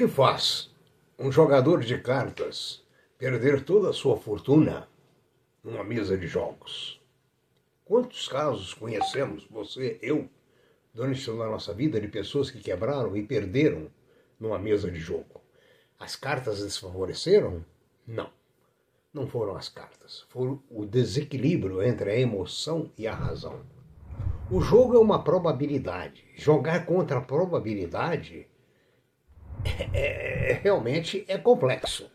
que faz um jogador de cartas perder toda a sua fortuna numa mesa de jogos? Quantos casos conhecemos, você, eu, durante toda a nossa vida, de pessoas que quebraram e perderam numa mesa de jogo? As cartas desfavoreceram? Não. Não foram as cartas. Foi o desequilíbrio entre a emoção e a razão. O jogo é uma probabilidade. Jogar contra a probabilidade é, é, realmente é complexo.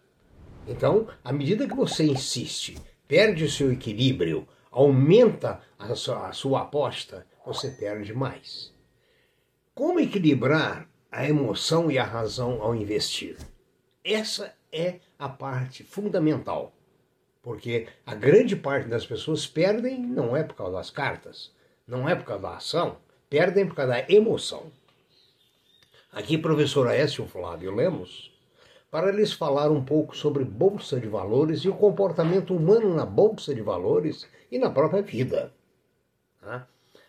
Então, à medida que você insiste, perde o seu equilíbrio, aumenta a sua, a sua aposta, você perde mais. Como equilibrar a emoção e a razão ao investir? Essa é a parte fundamental. Porque a grande parte das pessoas perdem não é por causa das cartas, não é por causa da ação, perdem por causa da emoção. Aqui, professor Aécio Flávio Lemos, para lhes falar um pouco sobre Bolsa de Valores e o comportamento humano na Bolsa de Valores e na própria vida. Tá?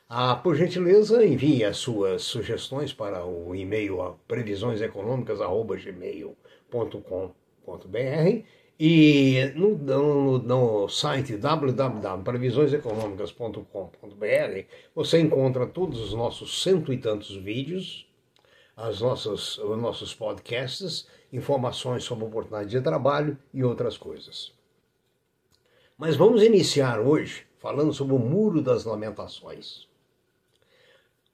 Ah, por gentileza, envie as suas sugestões para o e-mail previsioneseconômicas.gmail.com.br e no, no, no site www.previsioneseconômicas.com.br você encontra todos os nossos cento e tantos vídeos as nossas, os nossos podcasts, informações sobre oportunidade de trabalho e outras coisas. Mas vamos iniciar hoje falando sobre o Muro das Lamentações.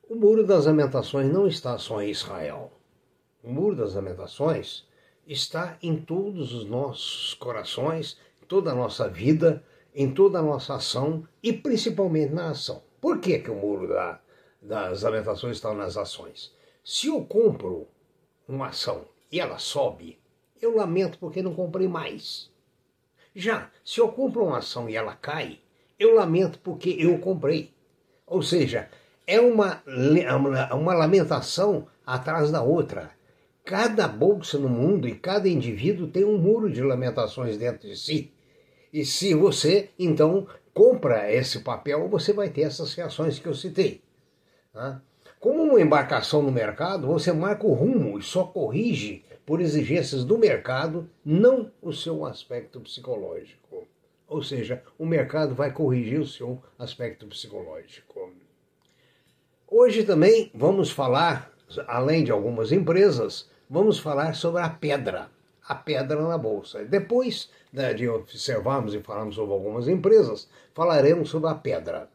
O Muro das Lamentações não está só em Israel. O Muro das Lamentações está em todos os nossos corações, em toda a nossa vida, em toda a nossa ação e principalmente na ação. Por que, que o Muro da, das Lamentações está nas ações? Se eu compro uma ação e ela sobe, eu lamento porque não comprei mais. Já se eu compro uma ação e ela cai, eu lamento porque eu comprei. Ou seja, é uma, uma lamentação atrás da outra. Cada bolsa no mundo e cada indivíduo tem um muro de lamentações dentro de si. E se você, então, compra esse papel, você vai ter essas reações que eu citei. Tá? Como uma embarcação no mercado, você marca o rumo e só corrige por exigências do mercado, não o seu aspecto psicológico. Ou seja, o mercado vai corrigir o seu aspecto psicológico. Hoje também vamos falar, além de algumas empresas, vamos falar sobre a pedra, a pedra na bolsa. Depois né, de observarmos e falarmos sobre algumas empresas, falaremos sobre a pedra.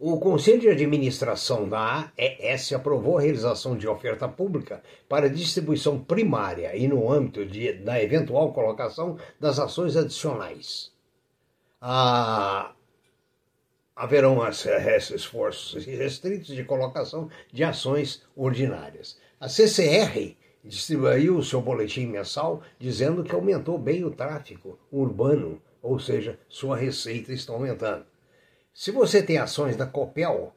O Conselho de Administração da AES aprovou a realização de oferta pública para distribuição primária e no âmbito de, da eventual colocação das ações adicionais. Ah, haverão esforços restritos de colocação de ações ordinárias. A CCR distribuiu o seu boletim mensal dizendo que aumentou bem o tráfego urbano, ou seja, sua receita está aumentando. Se você tem ações da Copel,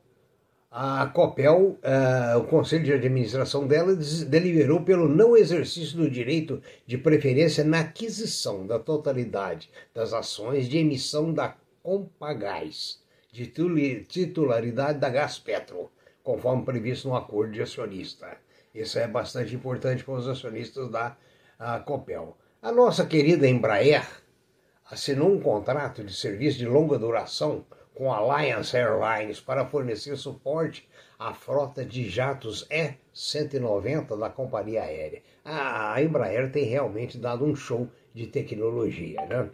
a Copel, uh, o conselho de administração dela deliberou pelo não exercício do direito de preferência na aquisição da totalidade das ações de emissão da Compagás, de titularidade da Gaspetro, conforme previsto no acordo de acionista. Isso é bastante importante para os acionistas da Copel. A nossa querida Embraer assinou um contrato de serviço de longa duração com Alliance Airlines para fornecer suporte à frota de jatos E-190 da companhia aérea. A Embraer tem realmente dado um show de tecnologia, né?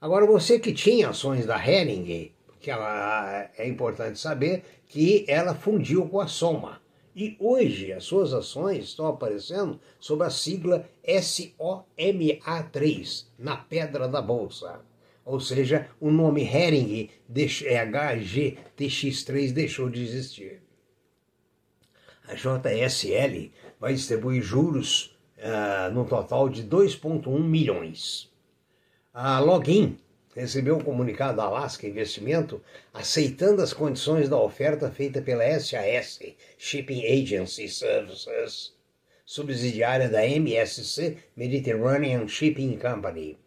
Agora, você que tinha ações da Hering, que ela, é importante saber que ela fundiu com a Soma. E hoje as suas ações estão aparecendo sob a sigla SOMA3 na pedra da bolsa ou seja, o nome Hering HGTX3 deixou de existir. A JSL vai distribuir juros uh, no total de 2,1 milhões. A Login recebeu um comunicado da Alaska Investimento aceitando as condições da oferta feita pela SAS, Shipping Agency Services, subsidiária da MSC, Mediterranean Shipping Company.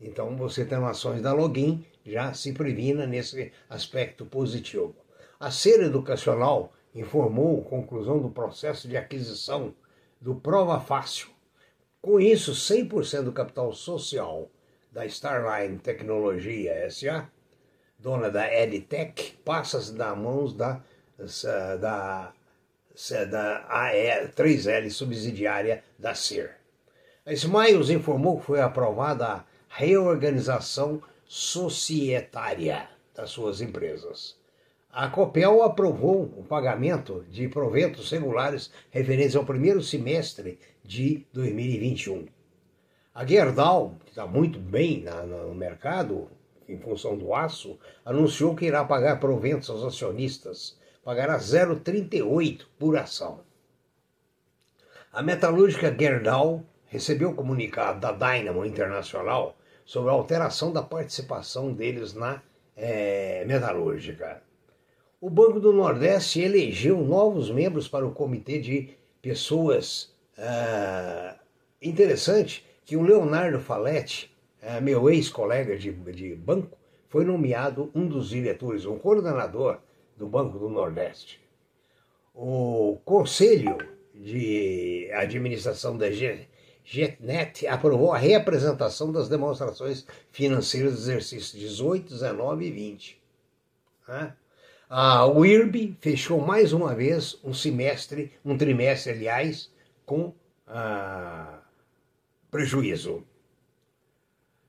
Então, você tem ações da login, já se previna nesse aspecto positivo. A Ser Educacional informou a conclusão do processo de aquisição do Prova Fácil. Com isso, 100% do capital social da Starline Tecnologia SA, dona da EdTech, passa das mãos da, da, da AE, 3L subsidiária da CIR. A Smiles informou que foi aprovada a reorganização societária das suas empresas. A Copel aprovou o pagamento de proventos regulares referentes ao primeiro semestre de 2021. A Gerdau, que está muito bem no mercado, em função do aço, anunciou que irá pagar proventos aos acionistas, pagará 0,38 por ação. A metalúrgica Gerdau recebeu o comunicado da Dynamo Internacional sobre a alteração da participação deles na é, metalúrgica. O Banco do Nordeste elegeu novos membros para o comitê de pessoas. Ah, interessante que o Leonardo Faletti, ah, meu ex-colega de, de banco, foi nomeado um dos diretores, um coordenador do Banco do Nordeste. O Conselho de Administração da JetNet aprovou a reapresentação das demonstrações financeiras do exercício 18, 19 e 20. A UIRB fechou mais uma vez um semestre, um trimestre, aliás, com ah, prejuízo.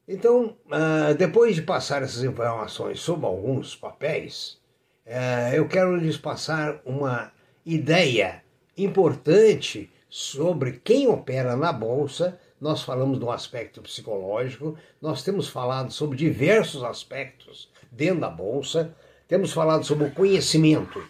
Então, ah, depois de passar essas informações sobre alguns papéis, ah, eu quero lhes passar uma ideia importante sobre quem opera na bolsa. Nós falamos do aspecto psicológico, nós temos falado sobre diversos aspectos dentro da bolsa, temos falado sobre o conhecimento.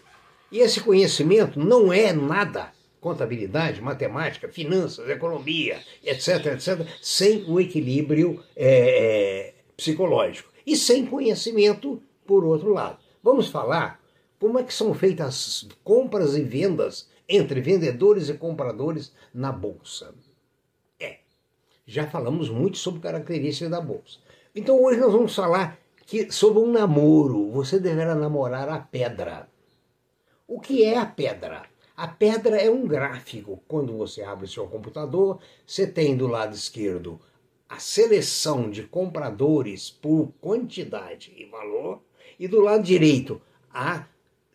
E esse conhecimento não é nada contabilidade, matemática, finanças, economia, etc., etc., sem o equilíbrio é, é, psicológico. E sem conhecimento, por outro lado. Vamos falar como é que são feitas as compras e vendas entre vendedores e compradores na bolsa. É, já falamos muito sobre características da bolsa. Então hoje nós vamos falar que sobre um namoro, você deverá namorar a pedra. O que é a pedra? A pedra é um gráfico. Quando você abre seu computador, você tem do lado esquerdo a seleção de compradores por quantidade e valor, e do lado direito a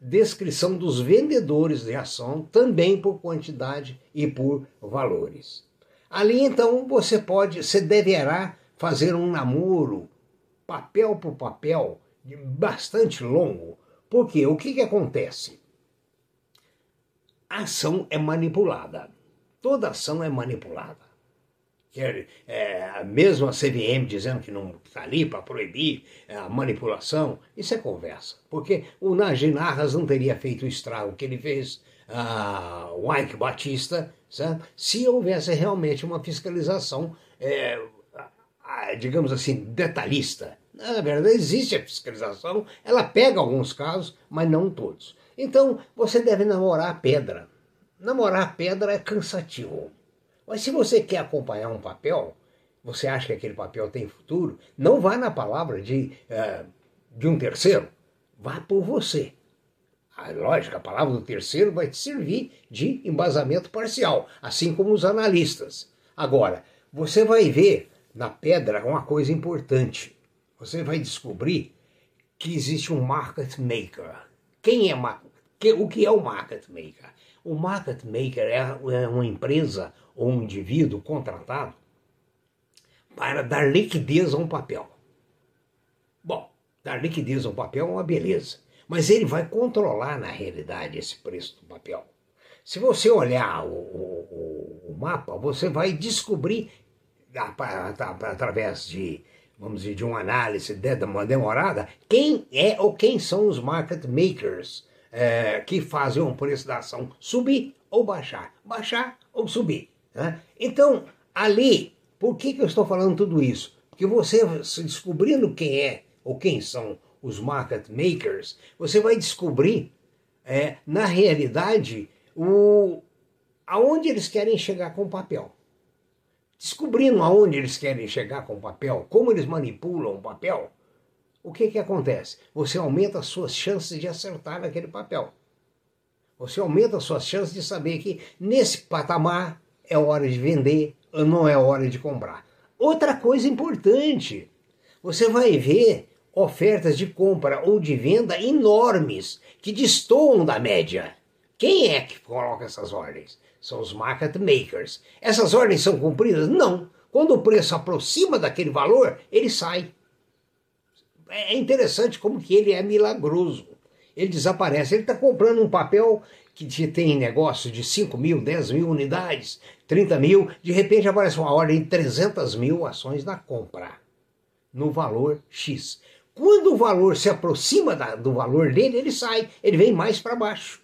descrição dos vendedores de ação, também por quantidade e por valores. Ali então você pode, você deverá fazer um namoro papel por papel bastante longo. Porque o que, que acontece? A ação é manipulada. Toda ação é manipulada quer, é, mesmo a CVM dizendo que não está ali para proibir é, a manipulação, isso é conversa. Porque o Najinarras não teria feito o estrago que ele fez, a o Ike Batista, certo? se houvesse realmente uma fiscalização, é, digamos assim, detalhista. Na verdade, existe a fiscalização, ela pega alguns casos, mas não todos. Então, você deve namorar a pedra. Namorar a pedra é cansativo. Mas se você quer acompanhar um papel, você acha que aquele papel tem futuro, não vá na palavra de, uh, de um terceiro, vá por você. A lógica, a palavra do terceiro vai te servir de embasamento parcial, assim como os analistas. Agora, você vai ver na pedra uma coisa importante. Você vai descobrir que existe um market maker. Quem é o que é o market maker? O market maker é, é uma empresa ou um indivíduo contratado para dar liquidez a um papel. Bom, dar liquidez a um papel é uma beleza, mas ele vai controlar na realidade esse preço do papel. Se você olhar o, o, o mapa, você vai descobrir através de, vamos dizer, de uma análise demorada, quem é ou quem são os market makers é, que fazem o preço da ação subir ou baixar, baixar ou subir. Né? Então, ali, por que, que eu estou falando tudo isso? Porque você, descobrindo quem é ou quem são os market makers, você vai descobrir, é, na realidade, o, aonde eles querem chegar com o papel. Descobrindo aonde eles querem chegar com o papel, como eles manipulam o papel, o que, que acontece? Você aumenta as suas chances de acertar naquele papel. Você aumenta as suas chances de saber que nesse patamar é hora de vender, não é hora de comprar. Outra coisa importante, você vai ver ofertas de compra ou de venda enormes que destoam da média. Quem é que coloca essas ordens? São os market makers. Essas ordens são cumpridas? Não. Quando o preço aproxima daquele valor, ele sai. É interessante como que ele é milagroso. Ele desaparece. Ele está comprando um papel que tem negócio de 5 mil, 10 mil unidades, 30 mil, de repente aparece uma ordem de 300 mil ações na compra, no valor X. Quando o valor se aproxima da, do valor dele, ele sai, ele vem mais para baixo.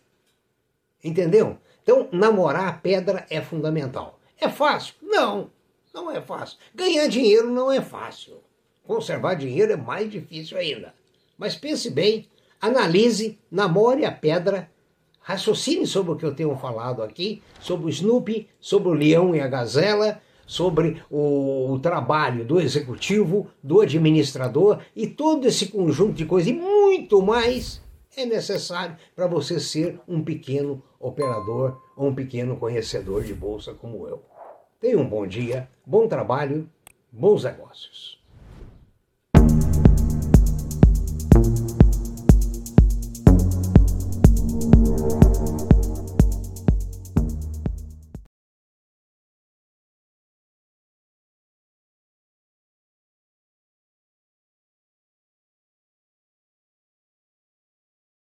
Entendeu? Então, namorar a pedra é fundamental. É fácil? Não, não é fácil. Ganhar dinheiro não é fácil. Conservar dinheiro é mais difícil ainda. Mas pense bem, analise, namore a pedra Raciocine sobre o que eu tenho falado aqui, sobre o Snoopy, sobre o leão e a gazela, sobre o, o, trabalho do executivo, do administrador e todo esse conjunto de coisas e muito mais é necessário para você ser um pequeno operador ou um pequeno conhecedor de bolsa como eu. Tenha um bom dia, bom trabalho, bons negócios.